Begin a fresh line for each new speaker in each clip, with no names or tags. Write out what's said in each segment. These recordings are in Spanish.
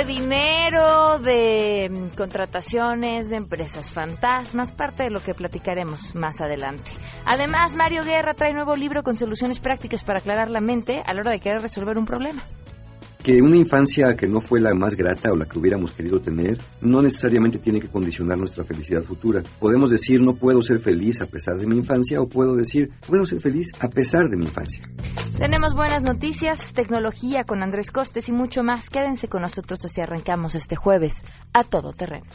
de dinero, de mm, contrataciones, de empresas fantasmas, parte de lo que platicaremos más adelante. Además, Mario Guerra trae nuevo libro con soluciones prácticas para aclarar la mente a la hora de querer resolver un problema
que una infancia que no fue la más grata o la que hubiéramos querido tener no necesariamente tiene que condicionar nuestra felicidad futura. Podemos decir no puedo ser feliz a pesar de mi infancia o puedo decir puedo ser feliz a pesar de mi infancia.
Tenemos buenas noticias, tecnología con Andrés Costes y mucho más. Quédense con nosotros así arrancamos este jueves a todo terreno.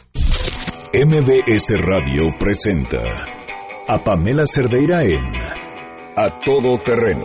MBS Radio presenta a Pamela Cerdeira en A Todo Terreno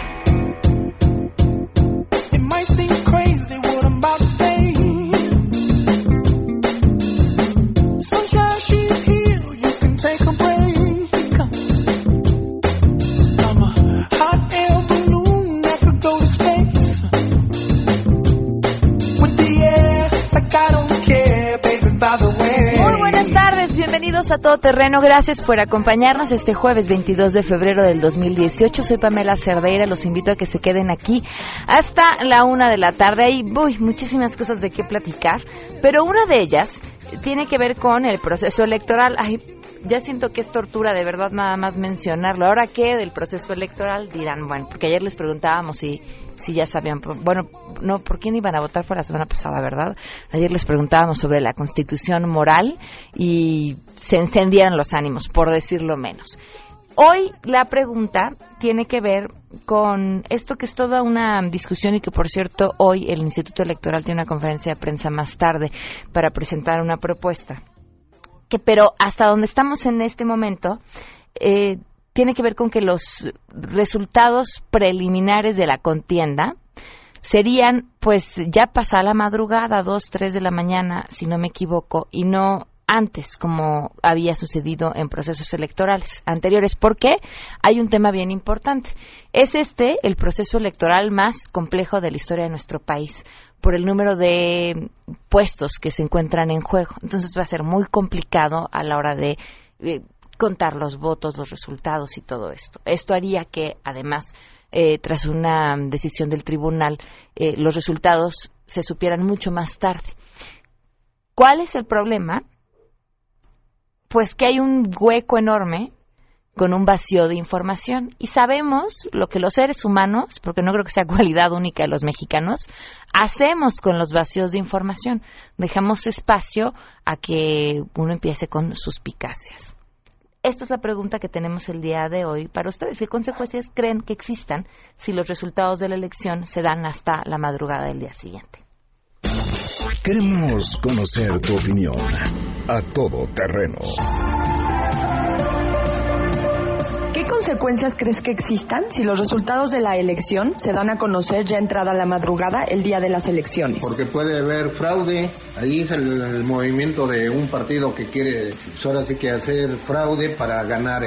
A Todo Terreno. Gracias por acompañarnos este jueves 22 de febrero del 2018. Soy Pamela Cerdeira. Los invito a que se queden aquí hasta la una de la tarde. Hay uy, muchísimas cosas de qué platicar, pero una de ellas tiene que ver con el proceso electoral. Ay, ya siento que es tortura de verdad nada más mencionarlo. Ahora qué del proceso electoral dirán, bueno, porque ayer les preguntábamos si si ya sabían, bueno, no, ¿por quién iban a votar? Fue la semana pasada, ¿verdad? Ayer les preguntábamos sobre la constitución moral y se encendieron los ánimos, por decirlo menos. Hoy la pregunta tiene que ver con esto que es toda una discusión y que, por cierto, hoy el Instituto Electoral tiene una conferencia de prensa más tarde para presentar una propuesta. Que, pero hasta donde estamos en este momento, eh, tiene que ver con que los resultados preliminares de la contienda serían, pues, ya pasada la madrugada, dos, tres de la mañana, si no me equivoco, y no antes, como había sucedido en procesos electorales anteriores. ¿Por qué? Hay un tema bien importante. Es este el proceso electoral más complejo de la historia de nuestro país por el número de puestos que se encuentran en juego. Entonces va a ser muy complicado a la hora de eh, contar los votos, los resultados y todo esto. Esto haría que, además, eh, tras una decisión del tribunal, eh, los resultados se supieran mucho más tarde. ¿Cuál es el problema? Pues que hay un hueco enorme con un vacío de información. Y sabemos lo que los seres humanos, porque no creo que sea cualidad única de los mexicanos, hacemos con los vacíos de información. Dejamos espacio a que uno empiece con suspicacias. Esta es la pregunta que tenemos el día de hoy para ustedes. ¿Qué consecuencias creen que existan si los resultados de la elección se dan hasta la madrugada del día siguiente?
Queremos conocer tu opinión a todo terreno
consecuencias crees que existan si los resultados de la elección se dan a conocer ya entrada la madrugada el día de las elecciones?
Porque puede haber fraude. Ahí es el, movimiento de un partido que quiere, pues ahora sí que hacer fraude para ganar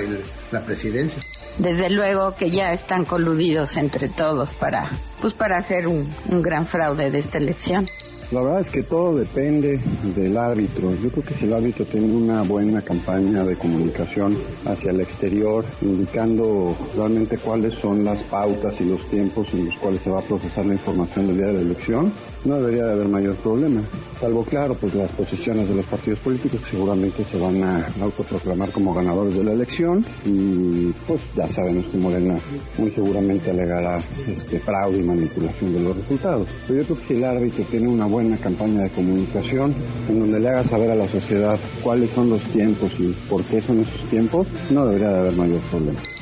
la presidencia.
Desde luego que ya están coludidos entre todos para, pues para hacer un gran fraude de esta elección.
La verdad es que todo depende del árbitro. Yo creo que si el árbitro tiene una buena campaña de comunicación hacia el exterior, indicando realmente cuáles son las pautas y los tiempos en los cuales se va a procesar la información del día de la elección, no debería de haber mayor problema. Salvo, claro, pues las posiciones de los partidos políticos que seguramente se van a autoproclamar como ganadores de la elección y pues ya sabemos que Morena muy seguramente alegará este fraude y manipulación de los resultados. Pero yo creo que si el árbitro tiene una buena campaña de comunicación en donde le haga saber a la sociedad cuáles son los tiempos y por qué son esos tiempos, no debería de haber mayor problema.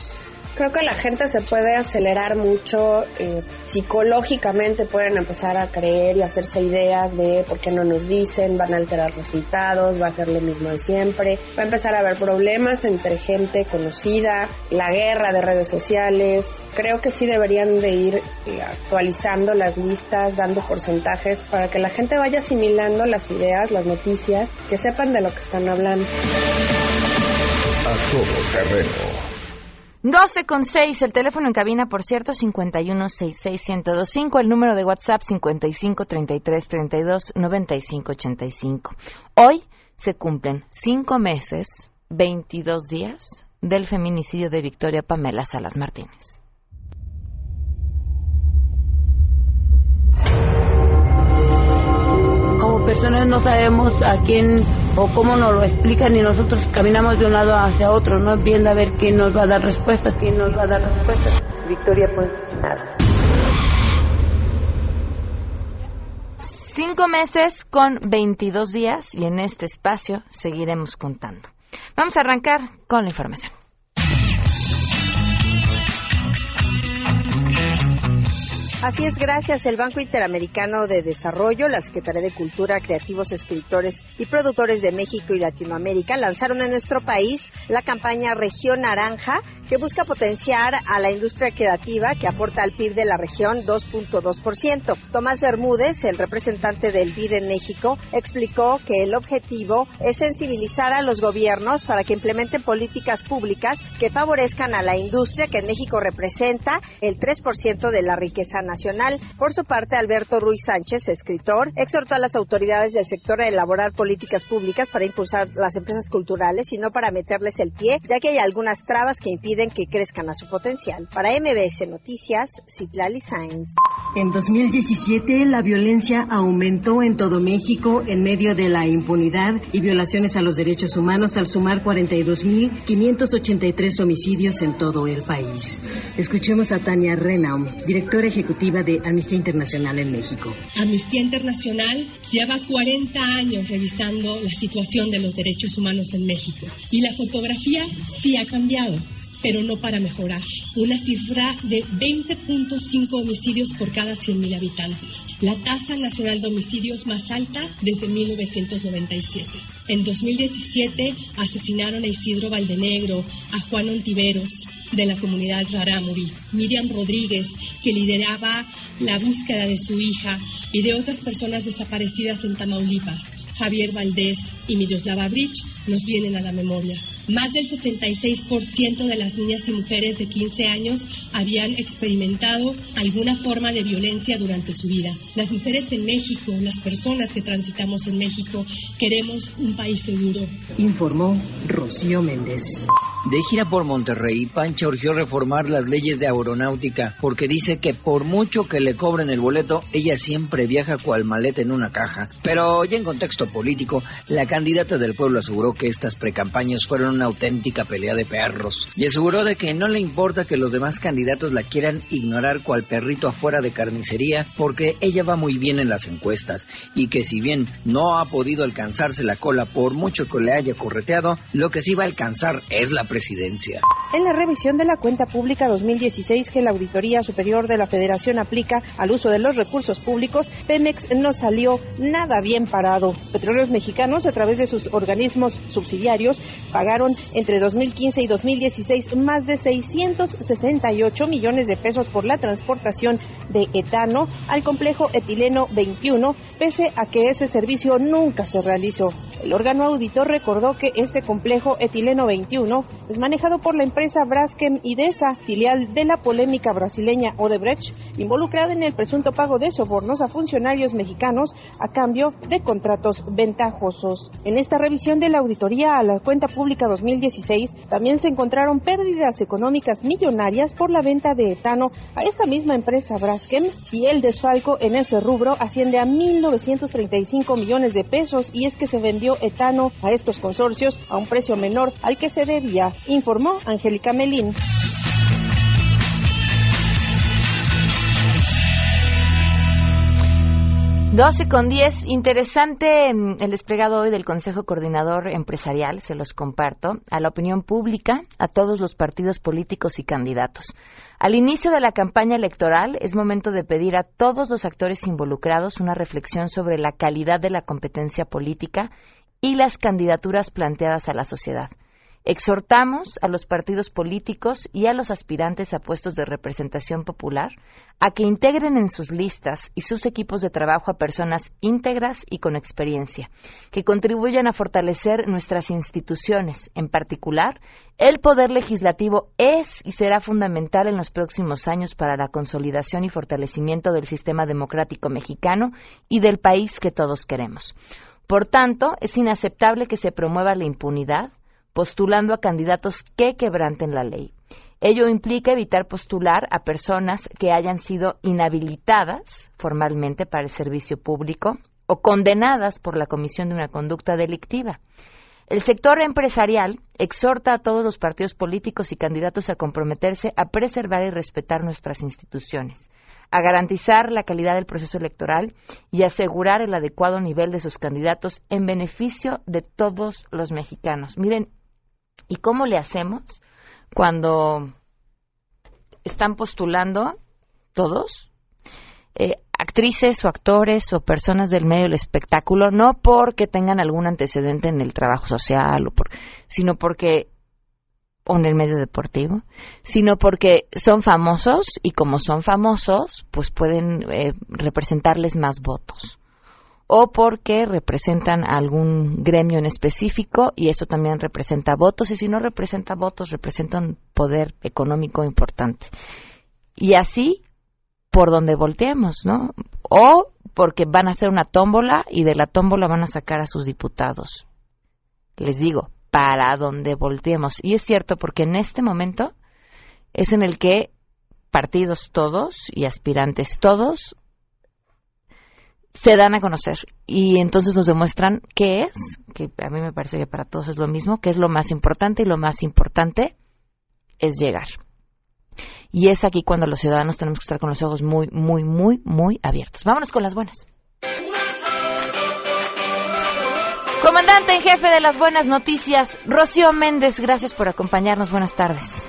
Creo que la gente se puede acelerar mucho, eh, psicológicamente pueden empezar a creer y hacerse ideas de por qué no nos dicen, van a alterar resultados, va a ser lo mismo de siempre, va a empezar a haber problemas entre gente conocida, la guerra de redes sociales. Creo que sí deberían de ir eh, actualizando las listas, dando porcentajes para que la gente vaya asimilando las ideas, las noticias, que sepan de lo que están hablando.
A todo terreno
12 con 6, el teléfono en cabina, por cierto, 5166125, el número de WhatsApp 5533329585. Hoy se cumplen 5 meses, 22 días del feminicidio de Victoria Pamela Salas Martínez.
Como personas no sabemos a quién o cómo nos lo explican y nosotros caminamos de un lado hacia otro, no viendo a ver quién nos va a dar respuesta, quién nos va a dar respuesta. Victoria, pues nada.
Cinco meses con 22 días y en este espacio seguiremos contando. Vamos a arrancar con la información.
Así es, gracias. El Banco Interamericano de Desarrollo, la Secretaría de Cultura, Creativos, Escritores y Productores de México y Latinoamérica lanzaron en nuestro país la campaña Región Naranja, que busca potenciar a la industria creativa que aporta al PIB de la región 2.2%. Tomás Bermúdez, el representante del BID en México, explicó que el objetivo es sensibilizar a los gobiernos para que implementen políticas públicas que favorezcan a la industria que en México representa el 3% de la riqueza nacional. Por su parte, Alberto Ruiz Sánchez, escritor, exhortó a las autoridades del sector a elaborar políticas públicas para impulsar las empresas culturales y no para meterles el pie, ya que hay algunas trabas que impiden que crezcan a su potencial. Para MBS Noticias, Citlali Sáenz.
En 2017, la violencia aumentó en todo México en medio de la impunidad y violaciones a los derechos humanos al sumar 42.583 homicidios en todo el país. Escuchemos a Tania Renaum, directora ejecutiva de Amnistía Internacional en México.
Amnistía Internacional lleva 40 años revisando la situación de los derechos humanos en México y la fotografía sí ha cambiado pero no para mejorar. Una cifra de 20.5 homicidios por cada 100.000 habitantes, la tasa nacional de homicidios más alta desde 1997. En 2017 asesinaron a Isidro Valdenegro, a Juan Ontiveros, de la comunidad Rarámuri, Miriam Rodríguez, que lideraba la búsqueda de su hija, y de otras personas desaparecidas en Tamaulipas. Javier Valdés y Miroslava Bridge nos vienen a la memoria. Más del 66% de las niñas y mujeres de 15 años habían experimentado alguna forma de violencia durante su vida. Las mujeres en México, las personas que transitamos en México, queremos un país seguro.
Informó Rocío Méndez.
De gira por Monterrey, Pancha urgió reformar las leyes de aeronáutica porque dice que por mucho que le cobren el boleto, ella siempre viaja cual maleta en una caja. Pero ya en contexto político, la candidata del pueblo aseguró que estas precampañas fueron una auténtica pelea de perros y aseguró de que no le importa que los demás candidatos la quieran ignorar cual perrito afuera de carnicería porque ella va muy bien en las encuestas y que si bien no ha podido alcanzarse la cola por mucho que le haya correteado, lo que sí va a alcanzar es la presidencia.
En la revisión de la cuenta pública 2016 que la Auditoría Superior de la Federación aplica al uso de los recursos públicos, Pemex no salió nada bien parado. Petróleos Mexicanos, a través de sus organismos subsidiarios, pagaron entre 2015 y 2016 más de 668 millones de pesos por la transportación de etano al complejo etileno 21, pese a que ese servicio nunca se realizó. El órgano auditor recordó que este complejo etileno 21 es manejado por la empresa Braskem Idesa, filial de la polémica brasileña Odebrecht, involucrada en el presunto pago de sobornos a funcionarios mexicanos a cambio de contratos ventajosos. En esta revisión de la auditoría a la cuenta pública 2016 también se encontraron pérdidas económicas millonarias por la venta de etano a esta misma empresa Braskem y el desfalco en ese rubro asciende a 1.935 millones de pesos y es que se vendió etano a estos consorcios a un precio menor al que se debía, informó Angélica Melín.
12 con 10. Interesante mm, el desplegado hoy del Consejo Coordinador Empresarial, se los comparto, a la opinión pública, a todos los partidos políticos y candidatos. Al inicio de la campaña electoral es momento de pedir a todos los actores involucrados una reflexión sobre la calidad de la competencia política y las candidaturas planteadas a la sociedad. Exhortamos a los partidos políticos y a los aspirantes a puestos de representación popular a que integren en sus listas y sus equipos de trabajo a personas íntegras y con experiencia, que contribuyan a fortalecer nuestras instituciones. En particular, el poder legislativo es y será fundamental en los próximos años para la consolidación y fortalecimiento del sistema democrático mexicano y del país que todos queremos. Por tanto, es inaceptable que se promueva la impunidad, postulando a candidatos que quebranten la ley. Ello implica evitar postular a personas que hayan sido inhabilitadas formalmente para el servicio público o condenadas por la comisión de una conducta delictiva. El sector empresarial exhorta a todos los partidos políticos y candidatos a comprometerse a preservar y respetar nuestras instituciones, a garantizar la calidad del proceso electoral y asegurar el adecuado nivel de sus candidatos en beneficio de todos los mexicanos. Miren, ¿y cómo le hacemos cuando están postulando todos eh, actrices o actores o personas del medio del espectáculo, no porque tengan algún antecedente en el trabajo social, o por, sino porque o en el medio deportivo, sino porque son famosos y como son famosos, pues pueden eh, representarles más votos. O porque representan algún gremio en específico y eso también representa votos y si no representa votos, representa un poder económico importante. Y así por donde volteemos, ¿no? O porque van a hacer una tómbola y de la tómbola van a sacar a sus diputados. Les digo, para donde volteemos. Y es cierto porque en este momento es en el que partidos todos y aspirantes todos se dan a conocer y entonces nos demuestran qué es, que a mí me parece que para todos es lo mismo, que es lo más importante y lo más importante es llegar. Y es aquí cuando los ciudadanos tenemos que estar con los ojos muy, muy, muy, muy abiertos. Vámonos con las buenas. Comandante en jefe de las buenas noticias, Rocío Méndez, gracias por acompañarnos. Buenas tardes.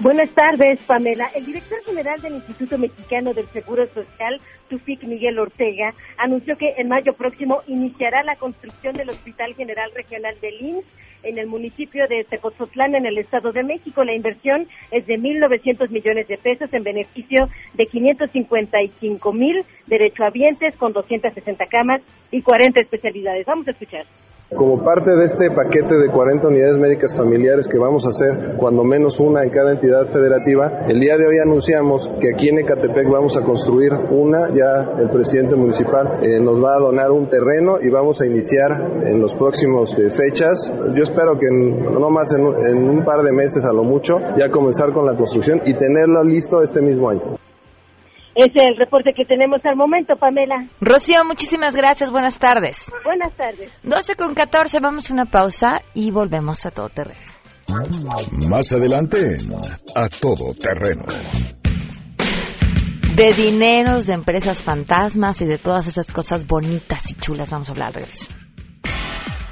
Buenas tardes, Pamela. El director general del Instituto Mexicano del Seguro Social, Tufik Miguel Ortega, anunció que en mayo próximo iniciará la construcción del Hospital General Regional de IMSS en el municipio de Tepozotlán, en el Estado de México. La inversión es de 1.900 millones de pesos en beneficio de 555 mil derechohabientes con 260 camas y 40 especialidades. Vamos a escuchar.
Como parte de este paquete de 40 unidades médicas familiares que vamos a hacer, cuando menos una en cada entidad federativa, el día de hoy anunciamos que aquí en Ecatepec vamos a construir una, ya el presidente municipal eh, nos va a donar un terreno y vamos a iniciar en los próximos eh, fechas. Yo espero que no más en, en un par de meses a lo mucho, ya comenzar con la construcción y tenerlo listo este mismo año.
Ese es el reporte que tenemos al momento, Pamela.
Rocío, muchísimas gracias. Buenas tardes.
Buenas tardes.
12 con 14, vamos a una pausa y volvemos a todo terreno.
Más adelante, a todo terreno.
De dineros, de empresas fantasmas y de todas esas cosas bonitas y chulas vamos a hablar al regreso.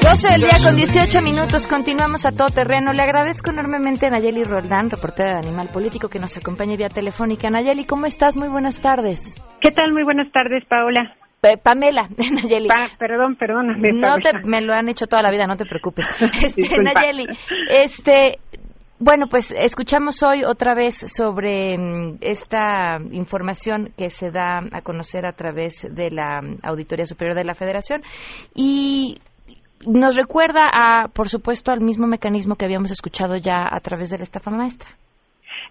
12 del día con 18 minutos, continuamos a todo terreno. Le agradezco enormemente a Nayeli Roldán, reportera de Animal Político, que nos acompaña vía telefónica. Nayeli, ¿cómo estás? Muy buenas tardes.
¿Qué tal? Muy buenas tardes, Paola.
Pamela, Nayeli.
perdón, perdóname.
No te, me lo han hecho toda la vida, no te preocupes. Este, Nayeli, este, bueno, pues escuchamos hoy otra vez sobre mm, esta información que se da a conocer a través de la Auditoría Superior de la Federación y nos recuerda a, por supuesto, al mismo mecanismo que habíamos escuchado ya a través de la estafa maestra.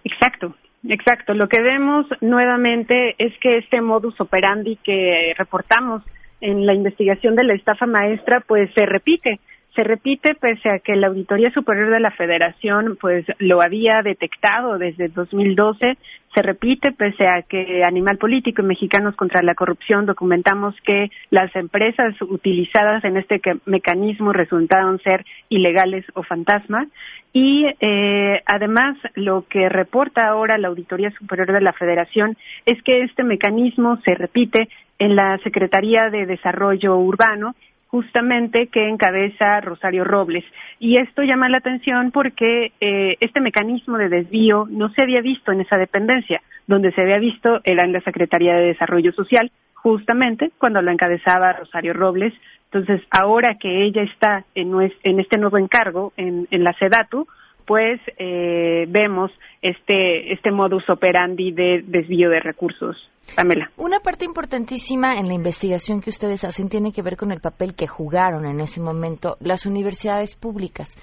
Exacto, exacto. Lo que vemos nuevamente es que este modus operandi que reportamos en la investigación de la estafa maestra, pues se repite se repite pese a que la Auditoría Superior de la Federación pues lo había detectado desde 2012, se repite pese a que Animal Político y Mexicanos contra la Corrupción documentamos que las empresas utilizadas en este mecanismo resultaron ser ilegales o fantasmas y eh, además lo que reporta ahora la Auditoría Superior de la Federación es que este mecanismo se repite en la Secretaría de Desarrollo Urbano justamente que encabeza Rosario Robles. Y esto llama la atención porque eh, este mecanismo de desvío no se había visto en esa dependencia, donde se había visto era en la Secretaría de Desarrollo Social, justamente cuando lo encabezaba Rosario Robles. Entonces, ahora que ella está en, este nuevo encargo en, en la SEDATU, después eh, vemos este, este modus operandi de desvío de recursos. Pamela.
Una parte importantísima en la investigación que ustedes hacen tiene que ver con el papel que jugaron en ese momento las universidades públicas.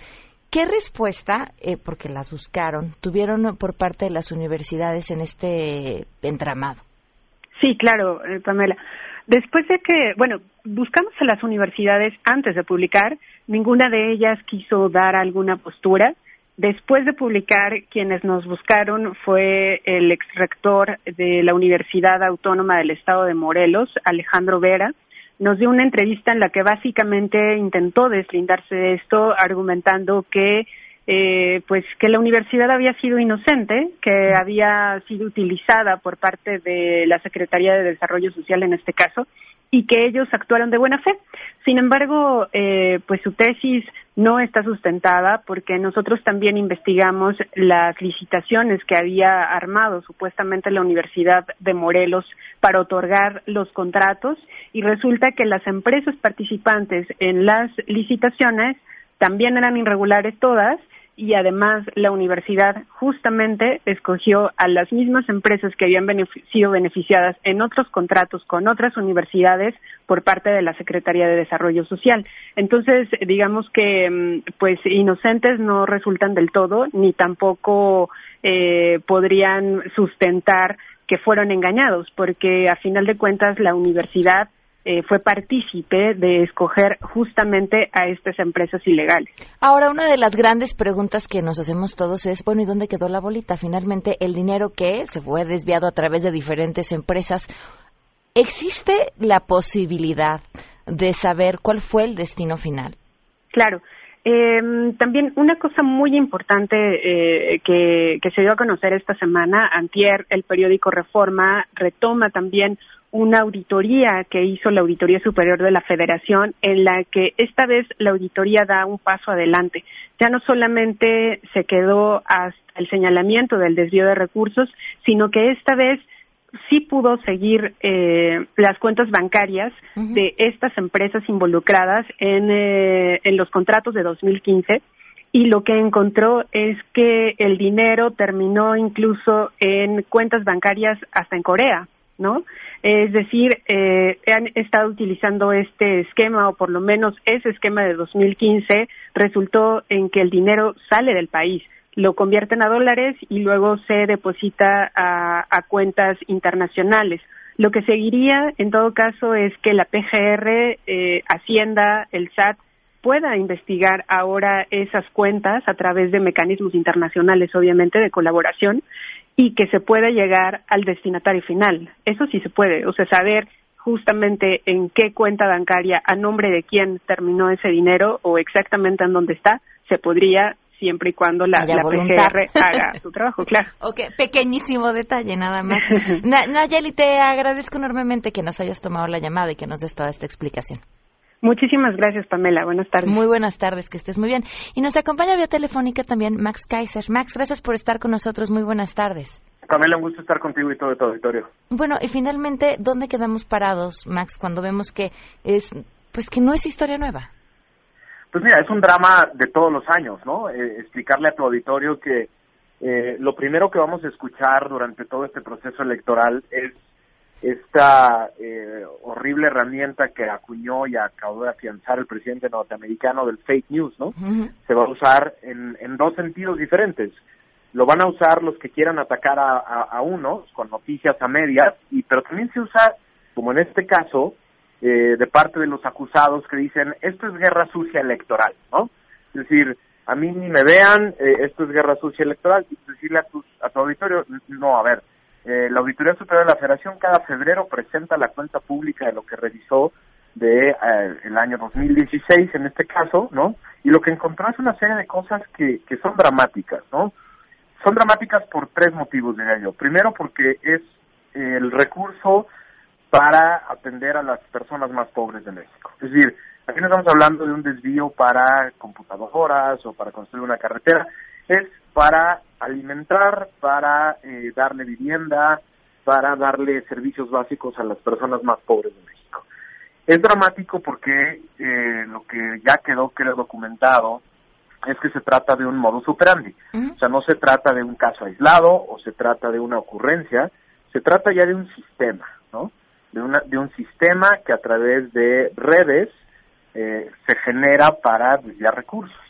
¿Qué respuesta, eh, porque las buscaron, tuvieron por parte de las universidades en este entramado?
Sí, claro, eh, Pamela. Después de que, bueno, buscamos a las universidades antes de publicar, ninguna de ellas quiso dar alguna postura. Después de publicar, quienes nos buscaron fue el ex rector de la Universidad Autónoma del Estado de Morelos, Alejandro Vera. Nos dio una entrevista en la que básicamente intentó deslindarse de esto, argumentando que eh, pues que la universidad había sido inocente, que había sido utilizada por parte de la Secretaría de Desarrollo Social en este caso, y que ellos actuaron de buena fe. Sin embargo, eh, pues su tesis no está sustentada porque nosotros también investigamos las licitaciones que había armado supuestamente la Universidad de Morelos para otorgar los contratos y resulta que las empresas participantes en las licitaciones también eran irregulares todas y además la universidad justamente escogió a las mismas empresas que habían sido beneficiadas en otros contratos con otras universidades por parte de la Secretaría de Desarrollo Social. Entonces, digamos que mm, pues inocentes no resultan del todo ni tampoco eh, podrían sustentar que fueron engañados, porque a final de cuentas la universidad eh, fue partícipe de escoger justamente a estas empresas ilegales.
Ahora, una de las grandes preguntas que nos hacemos todos es, bueno, ¿y dónde quedó la bolita? Finalmente, el dinero que se fue desviado a través de diferentes empresas, ¿existe la posibilidad de saber cuál fue el destino final?
Claro. Eh, también una cosa muy importante eh, que, que se dio a conocer esta semana, antier, el periódico Reforma retoma también una auditoría que hizo la Auditoría Superior de la Federación, en la que esta vez la auditoría da un paso adelante. Ya no solamente se quedó hasta el señalamiento del desvío de recursos, sino que esta vez sí pudo seguir eh, las cuentas bancarias de estas empresas involucradas en, eh, en los contratos de 2015 y lo que encontró es que el dinero terminó incluso en cuentas bancarias hasta en Corea, ¿no? Es decir, eh, han estado utilizando este esquema, o por lo menos ese esquema de 2015, resultó en que el dinero sale del país, lo convierten a dólares y luego se deposita a, cuentas internacionales. Lo que seguiría, en todo caso, es que la PGR, eh, Hacienda, el SAT, pueda investigar ahora esas cuentas a través de mecanismos internacionales, obviamente, de colaboración, y que se pueda llegar al destinatario final. Eso sí se puede, o sea, saber justamente en qué cuenta bancaria, a nombre de quién terminó ese dinero o exactamente en dónde está, se podría siempre y cuando la, la PGR haga su trabajo, claro.
Ok, pequeñísimo detalle nada más. Nayeli, te agradezco enormemente que nos hayas tomado la llamada y que nos des toda esta explicación.
Muchísimas gracias, Pamela. Buenas tardes.
Muy buenas tardes, que estés muy bien. Y nos acompaña vía telefónica también Max Kaiser. Max, gracias por estar con nosotros. Muy buenas tardes.
Pamela, un gusto estar contigo y todo tu auditorio.
Bueno, y finalmente, ¿dónde quedamos parados, Max, cuando vemos que es, pues que no es historia nueva?
Pues mira, es un drama de todos los años, ¿no? Eh, explicarle a tu auditorio que eh, lo primero que vamos a escuchar durante todo este proceso electoral es esta eh, horrible herramienta que acuñó y acabó de afianzar el presidente norteamericano del fake news, ¿no? Se va a usar en, en dos sentidos diferentes. Lo van a usar los que quieran atacar a, a, unos con noticias a medias, y pero también se usa, como en este caso, eh, de parte de los acusados que dicen esto es guerra sucia electoral, ¿no? Es decir, a mí ni me vean, eh, esto es guerra sucia electoral, y decirle a tu, a tu auditorio, no, a ver, eh, la Auditoría Superior de la Federación cada febrero presenta la cuenta pública de lo que revisó de eh, el año 2016 en este caso, ¿no? Y lo que encontró es una serie de cosas que, que son dramáticas, ¿no? Son dramáticas por tres motivos, diría yo. Primero porque es el recurso para atender a las personas más pobres de México. Es decir, aquí no estamos hablando de un desvío para computadoras o para construir una carretera, es para alimentar, para eh, darle vivienda, para darle servicios básicos a las personas más pobres de México. Es dramático porque eh, lo que ya quedó, quedó documentado es que se trata de un modus operandi. O sea, no se trata de un caso aislado o se trata de una ocurrencia, se trata ya de un sistema, ¿no? De, una, de un sistema que a través de redes eh, se genera para desviar recursos.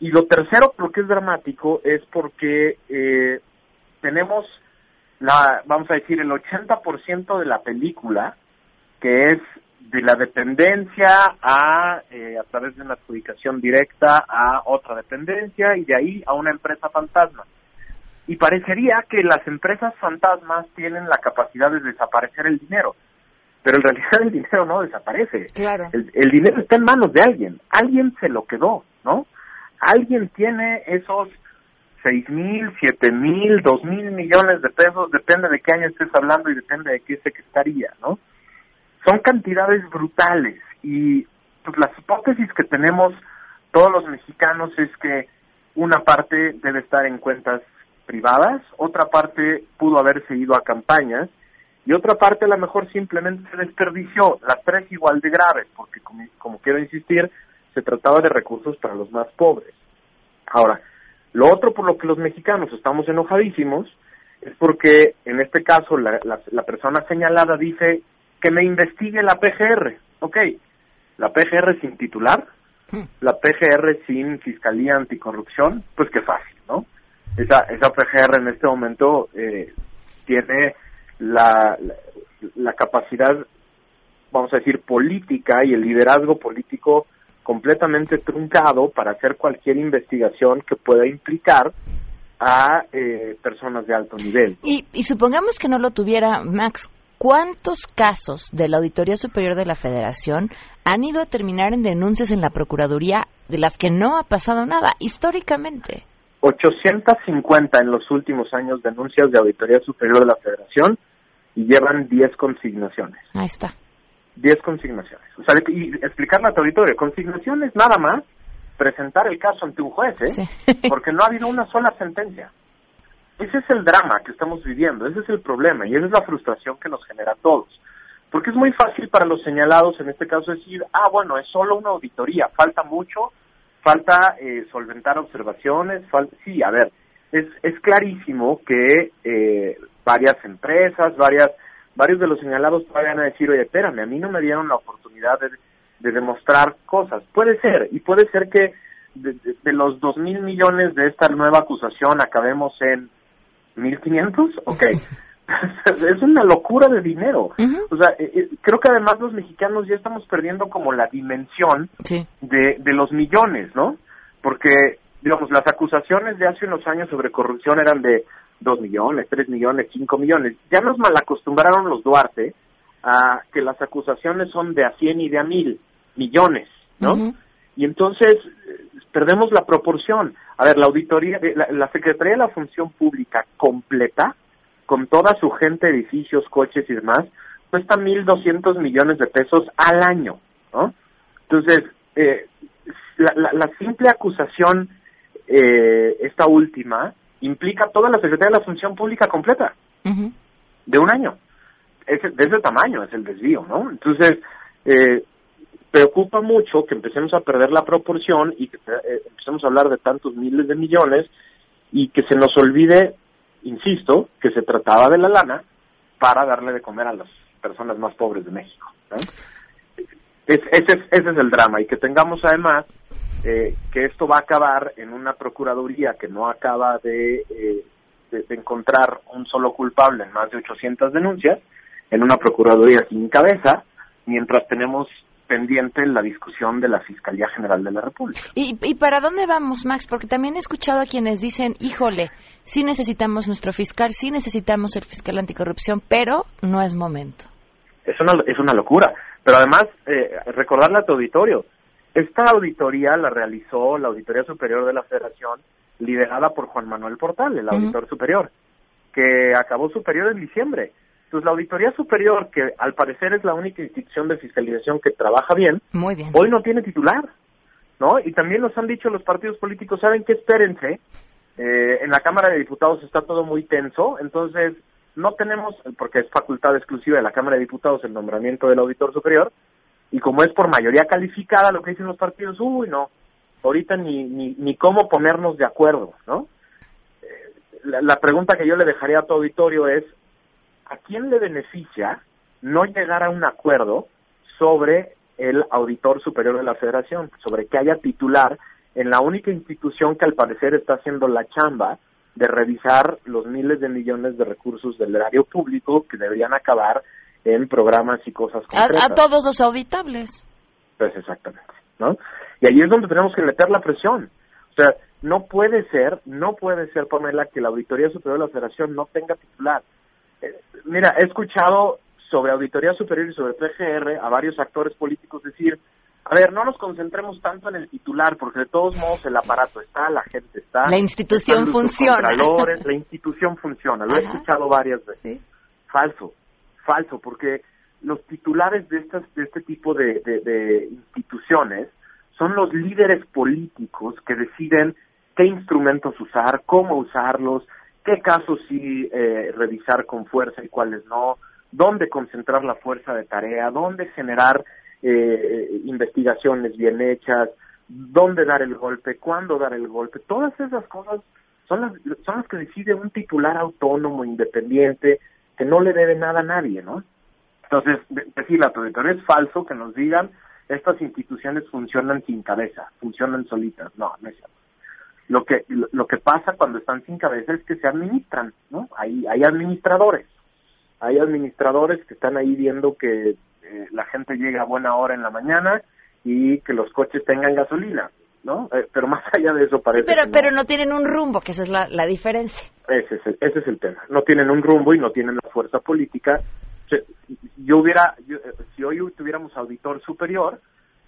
Y lo tercero, por lo que es dramático, es porque eh, tenemos, la, vamos a decir, el 80% de la película, que es de la dependencia a, eh, a través de una adjudicación directa a otra dependencia y de ahí a una empresa fantasma. Y parecería que las empresas fantasmas tienen la capacidad de desaparecer el dinero, pero en realidad el dinero no desaparece.
Claro.
El, el dinero está en manos de alguien, alguien se lo quedó, ¿no? Alguien tiene esos seis mil, siete mil, dos mil millones de pesos, depende de qué año estés hablando y depende de qué secretaría, ¿no? Son cantidades brutales y pues las hipótesis que tenemos todos los mexicanos es que una parte debe estar en cuentas privadas, otra parte pudo haberse ido a campañas y otra parte a lo mejor simplemente se desperdició, las tres igual de graves, porque como, como quiero insistir, se trataba de recursos para los más pobres. Ahora, lo otro por lo que los mexicanos estamos enojadísimos es porque en este caso la, la, la persona señalada dice que me investigue la PGR. Ok, la PGR sin titular, la PGR sin Fiscalía Anticorrupción, pues qué fácil, ¿no? Esa, esa PGR en este momento eh, tiene la, la, la capacidad, vamos a decir, política y el liderazgo político completamente truncado para hacer cualquier investigación que pueda implicar a eh, personas de alto nivel.
Y, y supongamos que no lo tuviera Max, ¿cuántos casos de la Auditoría Superior de la Federación han ido a terminar en denuncias en la Procuraduría de las que no ha pasado nada históricamente?
850 en los últimos años denuncias de Auditoría Superior de la Federación y llevan 10 consignaciones.
Ahí está.
10 consignaciones. O sea, y explicarle a tu auditorio, consignaciones nada más presentar el caso ante un juez, ¿eh?
Sí.
Porque no ha habido una sola sentencia. Ese es el drama que estamos viviendo, ese es el problema y esa es la frustración que nos genera a todos. Porque es muy fácil para los señalados, en este caso, decir, ah, bueno, es solo una auditoría, falta mucho, falta eh, solventar observaciones, falta... sí, a ver, es, es clarísimo que eh, varias empresas, varias, varios de los señalados todavía van a decir, oye, espérame, a mí no me dieron la oportunidad de, de demostrar cosas. Puede ser, y puede ser que de, de, de los dos mil millones de esta nueva acusación acabemos en 1500, ok. es una locura de dinero. O sea, eh, eh, creo que además los mexicanos ya estamos perdiendo como la dimensión
Sí.
de, de los millones, ¿no? Porque, digamos, las acusaciones de hace unos años sobre corrupción eran de 2 millones, 3 millones, 5 millones. Ya nos malacostumbraron los Duarte a que las acusaciones son de a 100 y de a 1000 millones, ¿no? Y entonces perdemos la proporción. A ver, la auditoría, la Secretaría de la Función Pública completa, con toda su gente, edificios, coches y demás, cuesta 1.200 millones de pesos al año, ¿no? Entonces, eh, la, la, la simple acusación, eh, esta última, implica toda la Secretaría de la Función Pública completa, de un año. Ese, de ese tamaño es el desvío, ¿no? Entonces, eh, preocupa mucho que empecemos a perder la proporción y que eh, empecemos a hablar de tantos miles de millones y que se nos olvide, insisto, que se trataba de la lana para darle de comer a las personas más pobres de México. ¿no? Es- ese, es, ese es el drama y que tengamos además eh, que esto va a acabar en una procuraduría que no acaba de, eh, de, de encontrar un solo culpable en más de 800 denuncias, en una procuraduría sin cabeza, mientras tenemos pendiente la discusión de la Fiscalía General de la República.
¿Y, ¿Y para dónde vamos, Max? Porque también he escuchado a quienes dicen, híjole, sí necesitamos nuestro fiscal, sí necesitamos el fiscal anticorrupción, pero no es momento.
Es una, es una locura. Pero además, eh, recordarle a tu auditorio, esta auditoría la realizó la Auditoría Superior de la Federación, liderada por Juan Manuel Portal, el auditor superior, que acabó superior en diciembre. Entonces, la Auditoría Superior, que al parecer es la única institución de fiscalización que trabaja bien,
Muy bien.
hoy no tiene titular, ¿no? Y también nos han dicho los partidos políticos, ¿saben qué? Espérense, eh, en la Cámara de Diputados está todo muy tenso, entonces no tenemos, porque es facultad exclusiva de la Cámara de Diputados el nombramiento del auditor superior, y como es por mayoría calificada lo que dicen los partidos, uy, no, ahorita ni, ni, ni cómo ponernos de acuerdo, ¿no? Eh, La, la pregunta que yo le dejaría a tu auditorio es, ¿a quién le beneficia no llegar a un acuerdo sobre el auditor superior de la federación, sobre que haya titular en la única institución que al parecer está haciendo la chamba de revisar los miles de millones de recursos del erario público que deberían acabar en programas y cosas concretas.
A, a todos los auditables.
Pues exactamente, ¿no? Y ahí es donde tenemos que meter la presión. O sea, no puede ser, no puede ser, Pamela, que la Auditoría Superior de la Federación no tenga titular. Eh, mira, he escuchado sobre Auditoría Superior y sobre PGR a varios actores políticos decir, a ver, no nos concentremos tanto en el titular, porque de todos modos el aparato está, la gente está.
La institución funciona.
la institución funciona, lo he escuchado varias veces. Falso, falso, porque los titulares de estas de este tipo de, de- instituciones son los líderes políticos que deciden qué instrumentos usar, cómo usarlos, qué casos sí eh, revisar con fuerza y cuáles no, dónde concentrar la fuerza de tarea, dónde generar eh, investigaciones bien hechas, dónde dar el golpe, cuándo dar el golpe, todas esas cosas son las, son las que decide un titular autónomo, independiente, que no le debe nada a nadie, ¿no? Entonces, de- decir la auditoría es falso que nos digan estas instituciones funcionan sin cabeza, funcionan solitas. No, no es cierto. Lo que, lo, que pasa cuando están sin cabeza es que se administran, ¿no? Hay, hay administradores. Hay administradores que están ahí viendo que eh, la gente llegue a buena hora en la mañana y que los coches tengan gasolina, ¿no? Eh, pero más allá de eso parece
Sí, pero,
que no.
pero no tienen un rumbo, que esa es la, la diferencia.
Ese es, el, ese es el tema. No tienen un rumbo y no tienen la fuerza política. Yo hubiera, yo, eh, si hoy tuviéramos auditor superior,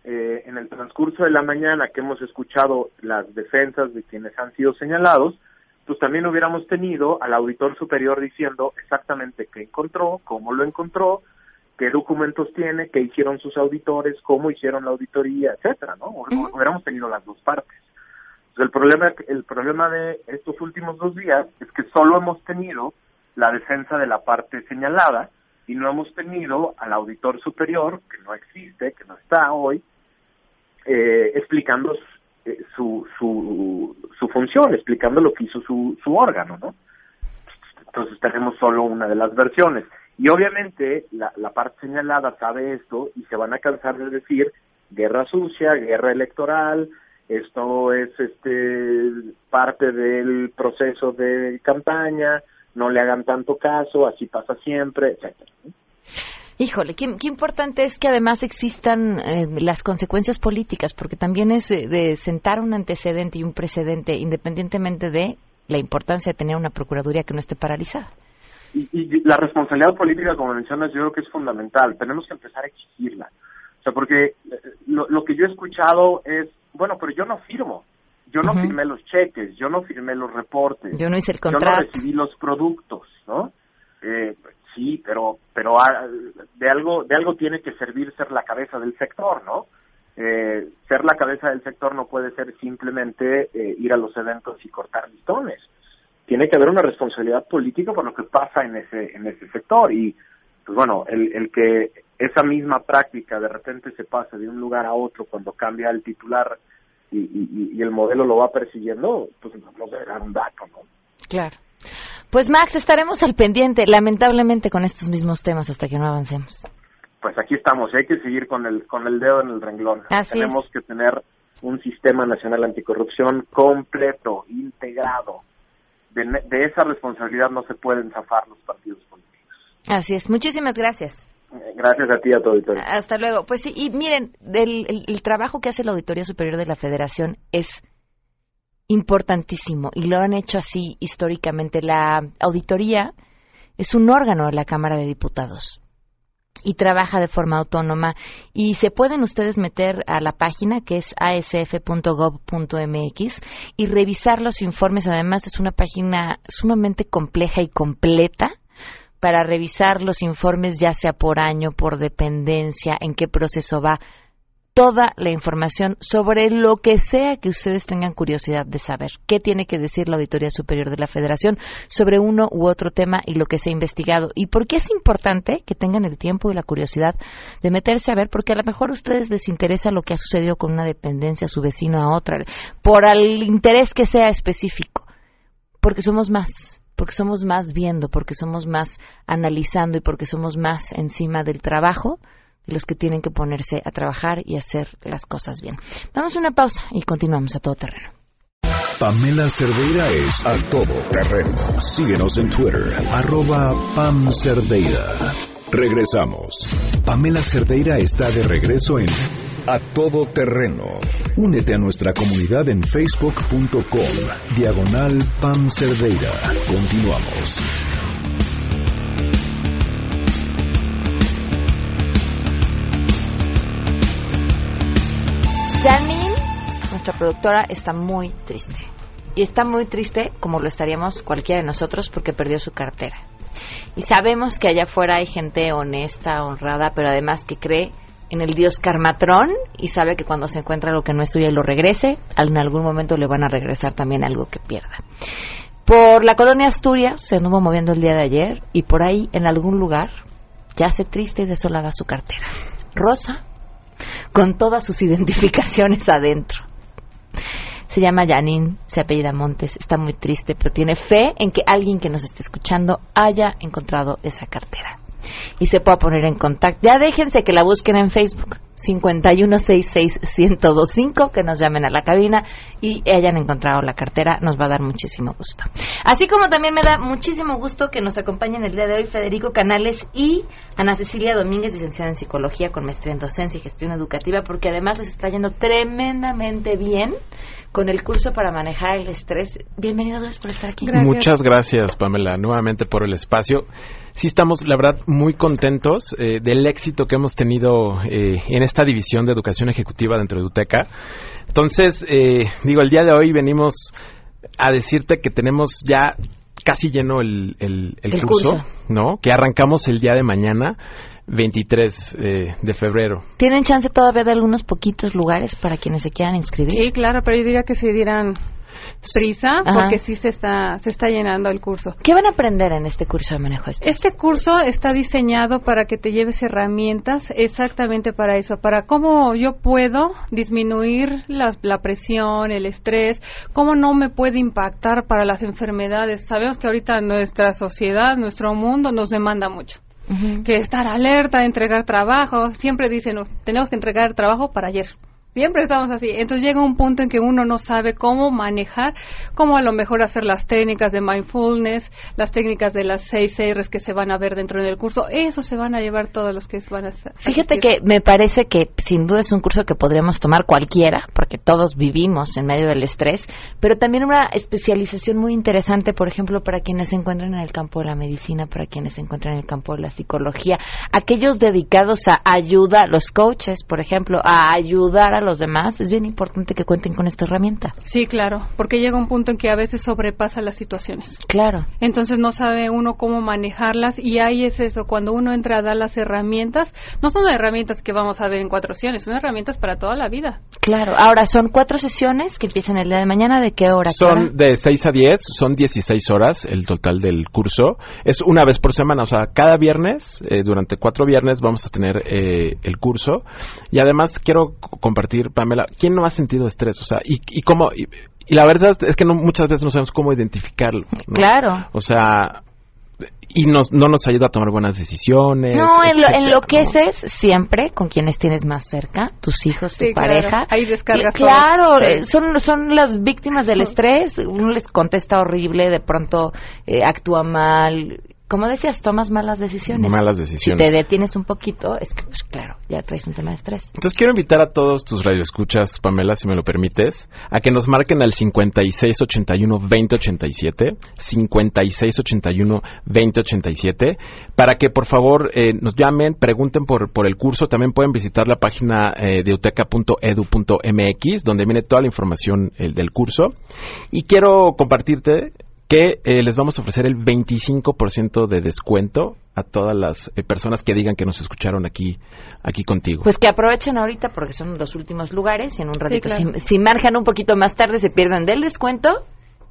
eh, en el transcurso de la mañana que hemos escuchado las defensas de quienes han sido señalados, pues también hubiéramos tenido al auditor superior diciendo exactamente qué encontró, cómo lo encontró, qué documentos tiene, qué hicieron sus auditores, cómo hicieron la auditoría, etcétera, ¿no? Hu- Hubiéramos tenido las dos partes. Entonces, el problema, el problema de estos últimos dos días es que solo hemos tenido la defensa de la parte señalada y no hemos tenido al auditor superior, que no existe, que no está hoy, eh, explicando eh, su, su, su función, explicando lo que hizo su, su órgano, ¿no? Entonces tenemos solo una de las versiones. Y obviamente la, la parte señalada sabe esto y se van a cansar de decir guerra sucia, guerra electoral, esto es este parte del proceso de campaña, no le hagan tanto caso, así pasa siempre, etcétera.
Híjole, qué, importante es que además existan eh, las consecuencias políticas, porque también es de, de sentar un antecedente y un precedente, independientemente de la importancia de tener una procuraduría que no esté paralizada.
Y, y la responsabilidad política, como mencionas, yo creo que es fundamental. Tenemos que empezar a exigirla. O sea, porque eh, lo, lo que yo he escuchado es, bueno, pero yo no firmo. Yo no
Ujú.
firmé los cheques, yo no firmé los reportes.
Yo no hice el
Yo no
contrato.
recibí los productos, ¿no? Eh, sí, pero pero ah, de algo de algo tiene que servir ser la cabeza del sector, ¿no? Eh, ser la cabeza del sector no puede ser simplemente eh, ir a los eventos y cortar listones. Tiene que haber una responsabilidad política por lo que pasa en ese en ese sector y pues bueno, el, el que esa misma práctica de repente se pase de un lugar a otro cuando cambia el titular y, y, y el modelo lo va persiguiendo, pues nos debe dar un dato, ¿no?
Claro. Pues Max, estaremos al pendiente, lamentablemente, con estos mismos temas hasta que no avancemos.
pues aquí estamos, hay que seguir con el con el dedo en el renglón.
Así
Tenemos que tener un sistema nacional anticorrupción completo, integrado. De, esa responsabilidad no se pueden zafar los partidos políticos.
Así es. Muchísimas gracias.
Eh, Gracias a ti a tu auditorio.
Hasta luego. Pues sí, y miren, del, el, el trabajo que hace la Auditoría Superior de la Federación es importantísimo y lo han hecho así históricamente. La auditoría es un órgano de la Cámara de Diputados y trabaja de forma autónoma y se pueden ustedes meter a la página que es asf.gov.mx y revisar los informes. Además es una página sumamente compleja y completa para revisar los informes ya sea por año, por dependencia, en qué proceso va toda la información sobre lo que sea que ustedes tengan curiosidad de saber. ¿Qué tiene que decir la Auditoría Superior de la Federación sobre uno u otro tema y lo que se ha investigado? ¿Y por qué es importante que tengan el tiempo y la curiosidad de meterse a ver? Porque a lo mejor a ustedes les interesa lo que ha sucedido con una dependencia, su vecino a otra, por el interés que sea específico. Porque somos más porque somos más viendo, porque somos más analizando y porque somos más encima del trabajo los que tienen que ponerse a trabajar y hacer las cosas bien. Vamos a una pausa y continuamos a todo terreno.
Pamela Cerdeira es a todo terreno. Síguenos en Twitter, arroba Pam Cerdeira. Regresamos. Pamela Cerdeira está de regreso en A Todo Terreno. Únete a nuestra comunidad en facebook.com, diagonal Pam Cerdeira. Continuamos.
Nuestra productora, está muy triste. Y está muy triste como lo estaríamos cualquiera de nosotros porque perdió su cartera. Y sabemos que allá afuera hay gente honesta, honrada, pero además que cree en el dios Karmatrón y sabe que cuando se encuentra algo que no es suyo y lo regrese, en algún momento le van a regresar también algo que pierda. Por la colonia Asturias se anduvo moviendo el día de ayer y por ahí en algún lugar yace triste y desolada su cartera. Rosa, con todas sus identificaciones adentro. Se llama Janine, se apellida Montes, está muy triste, pero tiene fe en que alguien que nos esté escuchando haya encontrado esa cartera y se pueda poner en contacto. Ya déjense que la busquen en Facebook. 5166125, que nos llamen a la cabina y hayan encontrado la cartera, nos va a dar muchísimo gusto. Así como también me da muchísimo gusto que nos acompañen el día de hoy Federico Canales y Ana Cecilia Domínguez, licenciada en Psicología con maestría en Docencia y Gestión Educativa, porque además les está yendo tremendamente bien con el curso para manejar el estrés. Bienvenidos por estar aquí.
Muchas gracias, Pamela, nuevamente por el espacio sí estamos, la verdad, muy contentos eh, del éxito que hemos tenido eh, en esta división de educación ejecutiva dentro de UTECA. Entonces, eh, digo, el día de hoy venimos a decirte que tenemos ya casi lleno el, el, curso, ¿no? Que arrancamos el día de mañana. 23 de febrero.
¿Tienen chance todavía de algunos poquitos lugares para quienes se quieran inscribir?
Sí, claro, pero yo diría que se dieran prisa porque sí se está se está llenando el curso.
¿Qué van a aprender en este curso de manejo estrés?
Este curso está diseñado para que te lleves herramientas exactamente para eso, para cómo yo puedo disminuir la, la presión, el estrés, cómo no me puede impactar para las enfermedades. Sabemos que ahorita nuestra sociedad, nuestro mundo nos demanda mucho. que estar alerta, entregar trabajo, siempre dicen, tenemos que entregar trabajo para ayer. Siempre estamos así. Entonces llega un punto en que uno no sabe cómo manejar, cómo a lo mejor hacer las técnicas de mindfulness, las técnicas de las seis R's que se van a ver dentro del curso. Eso se van a llevar todos los que van a hacer.
Fíjate que me parece que sin duda es un curso que podríamos tomar cualquiera, porque todos vivimos en medio del estrés, pero también una especialización muy interesante, por ejemplo, para quienes se encuentran en el campo de la medicina, para quienes se encuentran en el campo de la psicología, aquellos dedicados a ayuda, los coaches, por ejemplo, a ayudar a los demás, es bien importante que cuenten con esta herramienta.
Sí, claro, porque llega un punto en que a veces sobrepasa las situaciones.
Claro.
Entonces no sabe uno cómo manejarlas y ahí es eso, cuando uno entra a dar las herramientas, no son herramientas que vamos a ver en cuatro sesiones, son herramientas para toda la vida.
Claro, ahora son cuatro sesiones que empiezan el día de mañana, ¿de qué hora?
Son de 6 a 10, son 16 horas el total del curso. Es una vez por semana, o sea, cada viernes, eh, durante cuatro viernes vamos a tener eh, el curso. Y además quiero compartir Pamela, ¿quién no ha sentido estrés? O sea, y, y cómo... Y, la verdad es que no, muchas veces no sabemos cómo identificarlo.
Claro.
O sea, y nos, no nos ayuda a tomar buenas decisiones.
No, enloqueces siempre con quienes tienes más cerca, tus hijos, tu pareja.
Ahí descargas.
claro, eh, son, son las víctimas del estrés. Uno les contesta horrible, de pronto eh, actúa mal como decías, tomas malas decisiones.
Malas decisiones.
Si te detienes un poquito, es que, pues claro, ya traes un tema de estrés.
Entonces quiero invitar a todos tus radioescuchas, Pamela, si me lo permites, a que nos marquen al 5681-2087, 5681-2087, para que por favor eh, nos llamen, pregunten por, por el curso. También pueden visitar la página eh, de uteca.edu.mx, donde viene toda la información eh, del curso. Y quiero compartirte que eh, les vamos a ofrecer el 25% de descuento a todas las eh, personas que digan que nos escucharon aquí, aquí contigo.
Pues que aprovechen ahorita porque son los últimos lugares y en un ratito,
claro.
si, si marjan un poquito más tarde, se pierden del descuento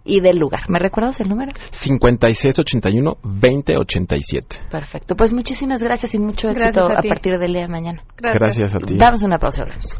y del lugar. ¿Me recuerdas el número?
5681-2087.
Perfecto. Pues muchísimas gracias y mucho
Gracias
éxito
a
a,
ti.
partir del día de mañana.
Gracias a ti.
Damos una pausa, volvemos.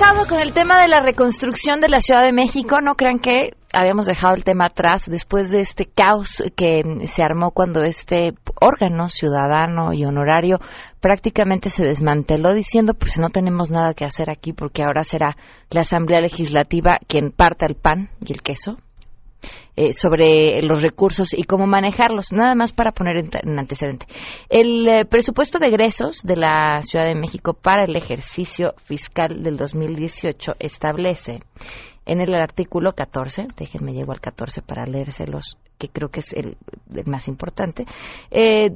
¿Qué ha pasado con el tema de la reconstrucción de la Ciudad de México? No crean que habíamos dejado el tema atrás después de este caos que se armó cuando este órgano ciudadano y honorario prácticamente se desmanteló diciendo pues no tenemos nada que hacer aquí porque ahora será la Asamblea Legislativa quien parta el pan y el queso eh, sobre los recursos y cómo manejarlos. Nada más para poner en, en antecedente. El eh, presupuesto de egresos de la Ciudad de México para el ejercicio fiscal del 2018 establece en el artículo 14, déjenme llego al 14 para leérselos, que creo que es el, el más importante, eh,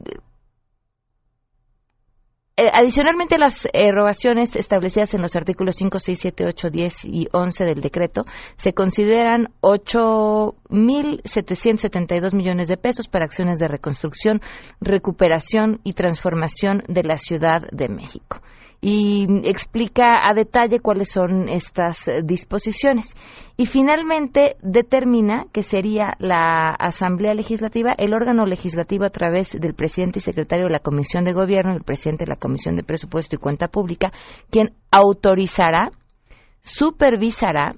eh, adicionalmente, las erogaciones establecidas en los artículos 5, 6, 7, 8, 10 y 11 del decreto se consideran 8.772 millones de pesos para acciones de reconstrucción, recuperación y transformación de la Ciudad de México. Y explica a detalle cuáles son estas eh, disposiciones. Y finalmente determina que sería la Asamblea Legislativa, el órgano legislativo a través del presidente y secretario de la Comisión de Gobierno, el presidente de la Comisión de Presupuesto y Cuenta Pública, quien autorizará, supervisará,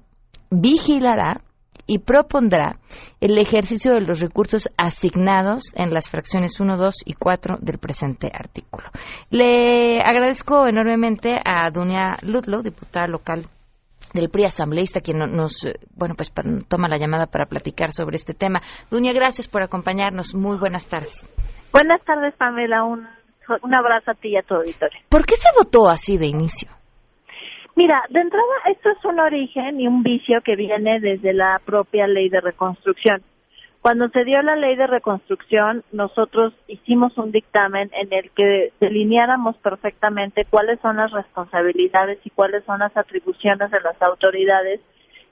vigilará y propondrá el ejercicio de los recursos asignados en las fracciones 1, 2 y 4 del presente artículo. Le agradezco enormemente a Dunia Ludlow, diputada local del PRI asambleísta, quien no- nos, eh, bueno, pues toma la llamada para platicar sobre este tema. Dunia, gracias por acompañarnos. Muy buenas tardes.
Buenas tardes, Pamela. Un, un abrazo a ti y a tu auditorio.
¿Por qué se votó así de inicio?
Mira, de entrada, esto es un origen y un vicio que viene desde la propia ley de reconstrucción. Cuando se dio la ley de reconstrucción, nosotros hicimos un dictamen en el que delineáramos perfectamente cuáles son las responsabilidades y cuáles son las atribuciones de las autoridades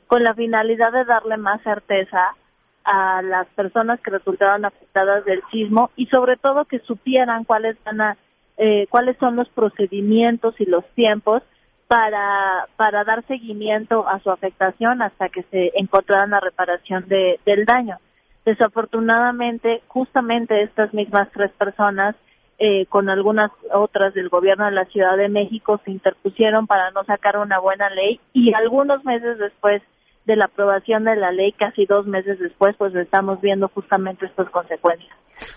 con la finalidad de darle más certeza a las personas que resultaron afectadas del sismo y sobre todo que supieran cuáles van a, eh, cuáles son los procedimientos y los tiempos para para dar seguimiento a su afectación hasta que se encontrara la reparación de, del daño. Desafortunadamente, justamente estas mismas tres personas, eh, con algunas otras del gobierno de la Ciudad de México, se interpusieron para no sacar una buena ley y algunos meses después de la aprobación de la ley, casi dos meses después, pues estamos viendo justamente estas consecuencias.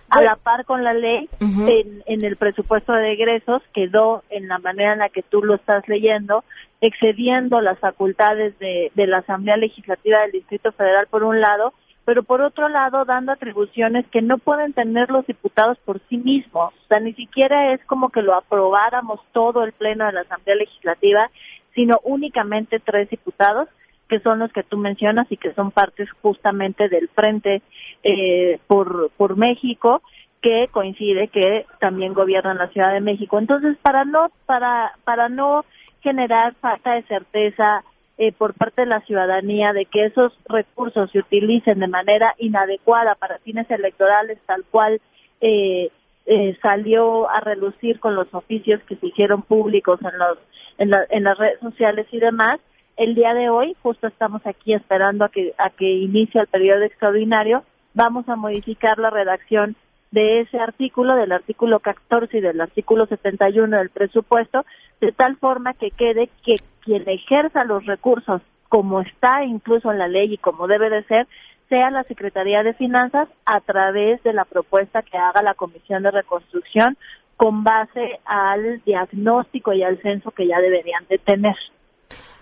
A la par con la ley, en, en el presupuesto de egresos quedó en la manera en la que tú lo estás leyendo, excediendo las facultades de, de la Asamblea Legislativa del Distrito Federal por un lado, pero por otro lado dando atribuciones que no pueden tener los diputados por sí mismos. O sea, ni siquiera es como que lo aprobáramos todo el Pleno de la Asamblea Legislativa, sino únicamente tres diputados que son los que tú mencionas y que son partes justamente del Frente eh, por, por México, que coincide que también gobiernan la Ciudad de México. Entonces, para no, para, para no generar falta de certeza eh, por parte de la ciudadanía de que esos recursos se utilicen de manera inadecuada para fines electorales, tal cual eh, eh, salió a relucir con los oficios que se hicieron públicos en, los, en, la- en las redes sociales y demás, el día de hoy, justo estamos aquí esperando a que, a que inicie el periodo extraordinario, vamos a modificar la redacción de ese artículo, del artículo 14 y del artículo 71 del presupuesto, de tal forma que quede que quien ejerza los recursos, como está incluso en la ley y como debe de ser, sea la Secretaría de Finanzas a través de la propuesta que haga la Comisión de Reconstrucción con base al diagnóstico y al censo que ya deberían de tener.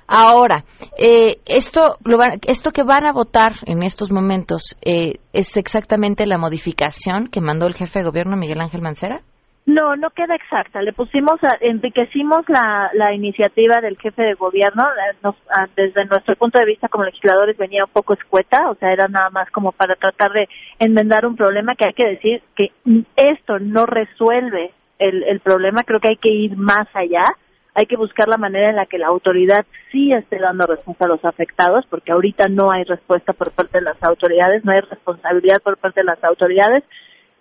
Ahora, eh, esto, lo van- esto que van a votar en estos momentos eh, es exactamente la modificación que mandó el jefe de gobierno Miguel Ángel Mancera.
No, no queda exacta. Le pusimos, a- enriquecimos la, iniciativa del jefe de gobierno. Nos- ah, desde nuestro punto de vista como legisladores venía un poco escueta, o sea, era nada más como para tratar de enmendar un problema que hay que decir que esto no resuelve el, el problema. Creo que hay que ir más allá. Hay que buscar la manera en la que la autoridad sí esté dando respuesta a los afectados, porque ahorita no hay respuesta por parte de las autoridades, no hay responsabilidad por parte de las autoridades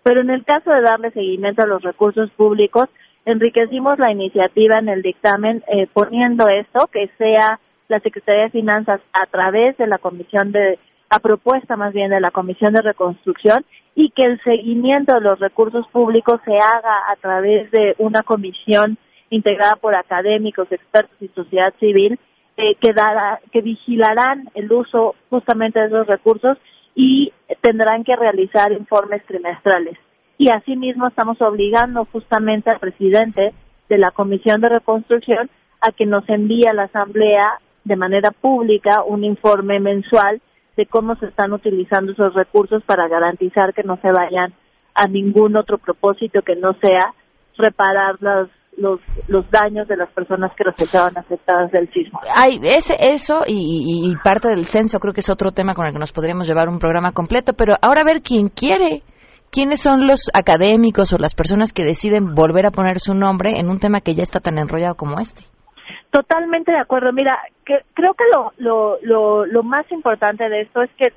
pero en el caso de darle seguimiento a los recursos públicos, enriquecimos la iniciativa en el dictamen eh, poniendo esto, que sea la Secretaría de Finanzas a través de la Comisión de, a propuesta más bien de la Comisión de Reconstrucción, y que el seguimiento de los recursos públicos se haga a través de una comisión integrada por académicos, expertos y sociedad civil, eh, que, dará, que vigilarán el uso justamente de esos recursos y tendrán que realizar informes trimestrales. Y asimismo estamos obligando justamente al presidente de la Comisión de Reconstrucción a que nos envíe a la Asamblea de manera pública un informe mensual de cómo se están utilizando esos recursos para garantizar que no se vayan a ningún otro propósito que no sea reparar los, los, los daños de las personas que resultaban afectadas del sismo.
Hay ese, eso y parte del censo creo que es otro tema con el que nos podríamos llevar un programa completo, pero ahora a ver quién quiere. ¿Quiénes son los académicos o las personas que deciden volver a poner su nombre en un tema que ya está tan enrollado como este?
Totalmente de acuerdo. Mira, que, creo que lo, lo, lo, lo más importante de esto es que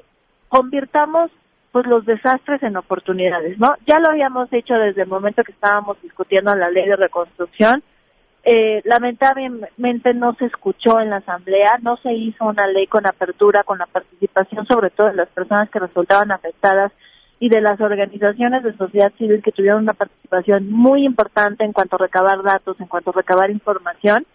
convirtamos pues los desastres en oportunidades, ¿no? Ya lo habíamos hecho desde el momento que estábamos discutiendo la ley de reconstrucción. Eh, lamentablemente no se escuchó en la asamblea, no se hizo una ley con apertura, con la participación sobre todo de las personas que resultaban afectadas y de las organizaciones de sociedad civil que tuvieron una participación muy importante en cuanto a recabar datos, en cuanto a recabar información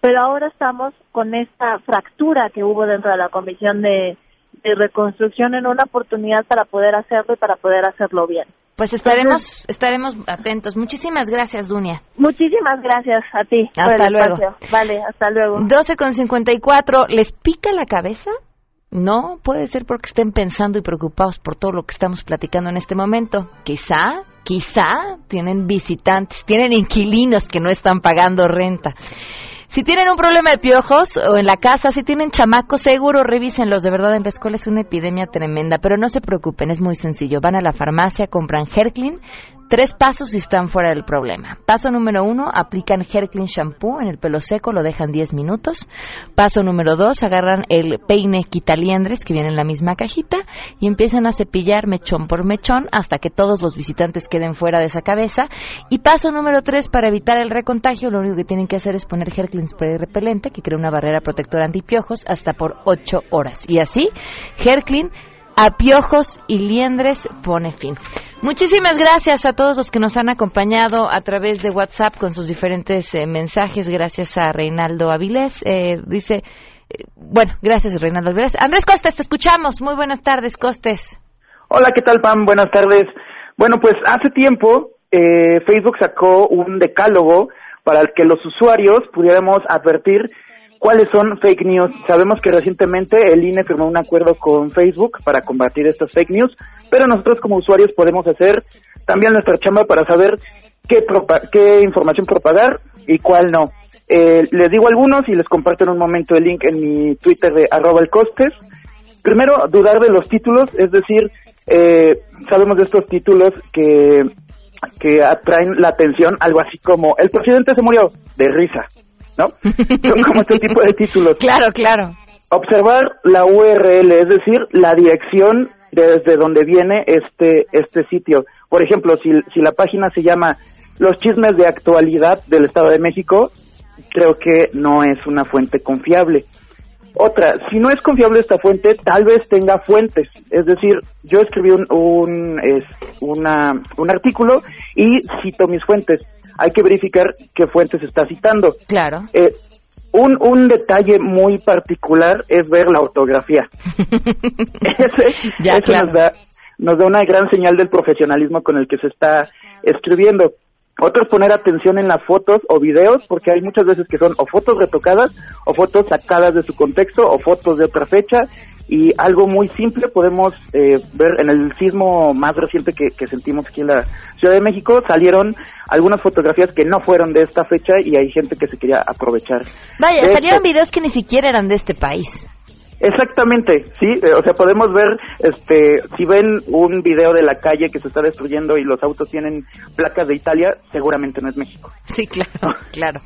pero ahora estamos con esta fractura que hubo dentro de la comisión de, de reconstrucción en una oportunidad para poder hacerlo y para poder hacerlo bien.
Pues estaremos estaremos atentos. Muchísimas gracias, Dunia.
Muchísimas gracias a ti.
Hasta luego.
espacio. Vale, hasta luego.
12 con 54, ¿les pica la cabeza? No, puede ser porque estén pensando y preocupados por todo lo que estamos platicando en este momento. Quizá, quizá tienen visitantes, tienen inquilinos que no están pagando renta. Si tienen un problema de piojos o en la casa, si tienen chamacos, seguro revísenlos. De verdad, en la escuela es una epidemia tremenda, pero no se preocupen, es muy sencillo. Van a la farmacia, compran Herclin, tres pasos y están fuera del problema. Paso número uno, aplican Herclin shampoo en el pelo seco, lo dejan 10 minutos. Paso número dos, agarran el peine quitaliendres que viene en la misma cajita y empiezan a cepillar mechón por mechón hasta que todos los visitantes queden fuera de esa cabeza. Y paso número tres, para evitar el recontagio, lo único que tienen que hacer es poner Herclin spray repelente que crea una barrera protectora antipiojos hasta por 8 horas. Y así, Herclin a piojos y liendres pone fin. Muchísimas gracias a todos los que nos han acompañado a través de WhatsApp con sus diferentes eh, mensajes. Gracias a Reinaldo Avilés. Eh, dice, eh, bueno, gracias Reinaldo Avilés. Andrés Costes, te escuchamos. Muy buenas tardes, Costes.
Hola, ¿qué tal, Pam? Buenas tardes. Bueno, pues hace tiempo eh, Facebook sacó un decálogo para que los usuarios pudiéramos advertir cuáles son fake news. Sabemos que recientemente el INE firmó un acuerdo con Facebook para combatir estas fake news, pero nosotros como usuarios podemos hacer también nuestra chamba para saber qué, qué información propagar y cuál no. Eh, les digo algunos y les comparto en un momento el link en mi Twitter de arroba el costes. Primero, dudar de los títulos, es decir, eh, sabemos de estos títulos que, que atraen la atención, algo así como el presidente se murió de risa, ¿no? Son como este tipo de títulos.
Claro, claro.
Observar la URL, es decir, la dirección desde donde viene este, este sitio. Por ejemplo, si, si la página se llama Los chismes de actualidad del Estado de México, creo que no es una fuente confiable. Otra, si no es confiable esta fuente, tal vez tenga fuentes. Es decir, yo escribí un, un, es, una, un artículo y cito mis fuentes. Hay que verificar qué fuentes está citando.
Claro.
Eh, un, un detalle muy particular es ver la ortografía. Ese,
Ya,
eso
claro.
nos, da, nos da una gran señal del profesionalismo con el que se está escribiendo. Otro es poner atención en las fotos o videos, porque hay muchas veces que son o fotos retocadas, o fotos sacadas de su contexto, o fotos de otra fecha. Y algo muy simple podemos eh, ver en el sismo más reciente que, que sentimos aquí en la Ciudad de México, salieron algunas fotografías que no fueron de esta fecha y hay gente que se quería aprovechar.
Vaya, salieron
esto.
videos que ni siquiera eran de este país.
Exactamente, sí, eh, o sea, podemos ver, este, si ven un video de la calle que se está destruyendo y los autos tienen placas de Italia, seguramente no es México.
Sí, claro, claro.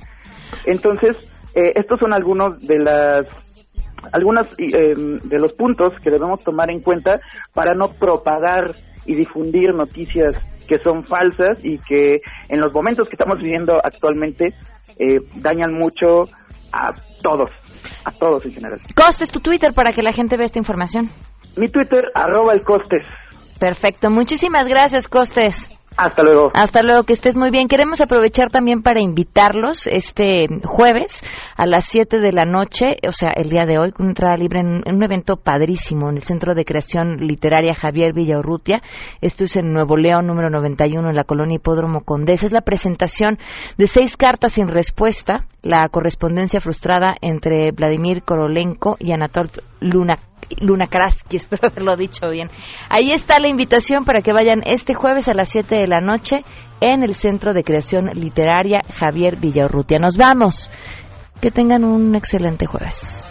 Entonces, eh, estos son algunos de las algunas eh, de los puntos que debemos tomar en cuenta para no propagar y difundir noticias que son falsas y que en los momentos que estamos viviendo actualmente eh, dañan mucho a todos, a todos en general.
Costes tu Twitter para que la gente vea esta información.
Mi Twitter, arroba el costes.
Perfecto, muchísimas gracias, Costes.
Hasta luego.
Hasta luego, que estés muy bien. Queremos aprovechar también para invitarlos este jueves a las 7 de la noche, o sea, el día de hoy, con entrada libre en, en un evento padrísimo en el Centro de Creación Literaria Javier Villaurrutia. Esto es en Nuevo León, número 91, en la colonia Hipódromo Condés. Es la presentación de seis cartas sin respuesta, la correspondencia frustrada entre Vladimir Korolenko y Anatol Luna Luna Karaski, espero haberlo dicho bien. Ahí está la invitación para que vayan este jueves a las 7 de la noche en el Centro de Creación Literaria Javier Villaurrutia. Nos vamos. Que tengan un excelente jueves.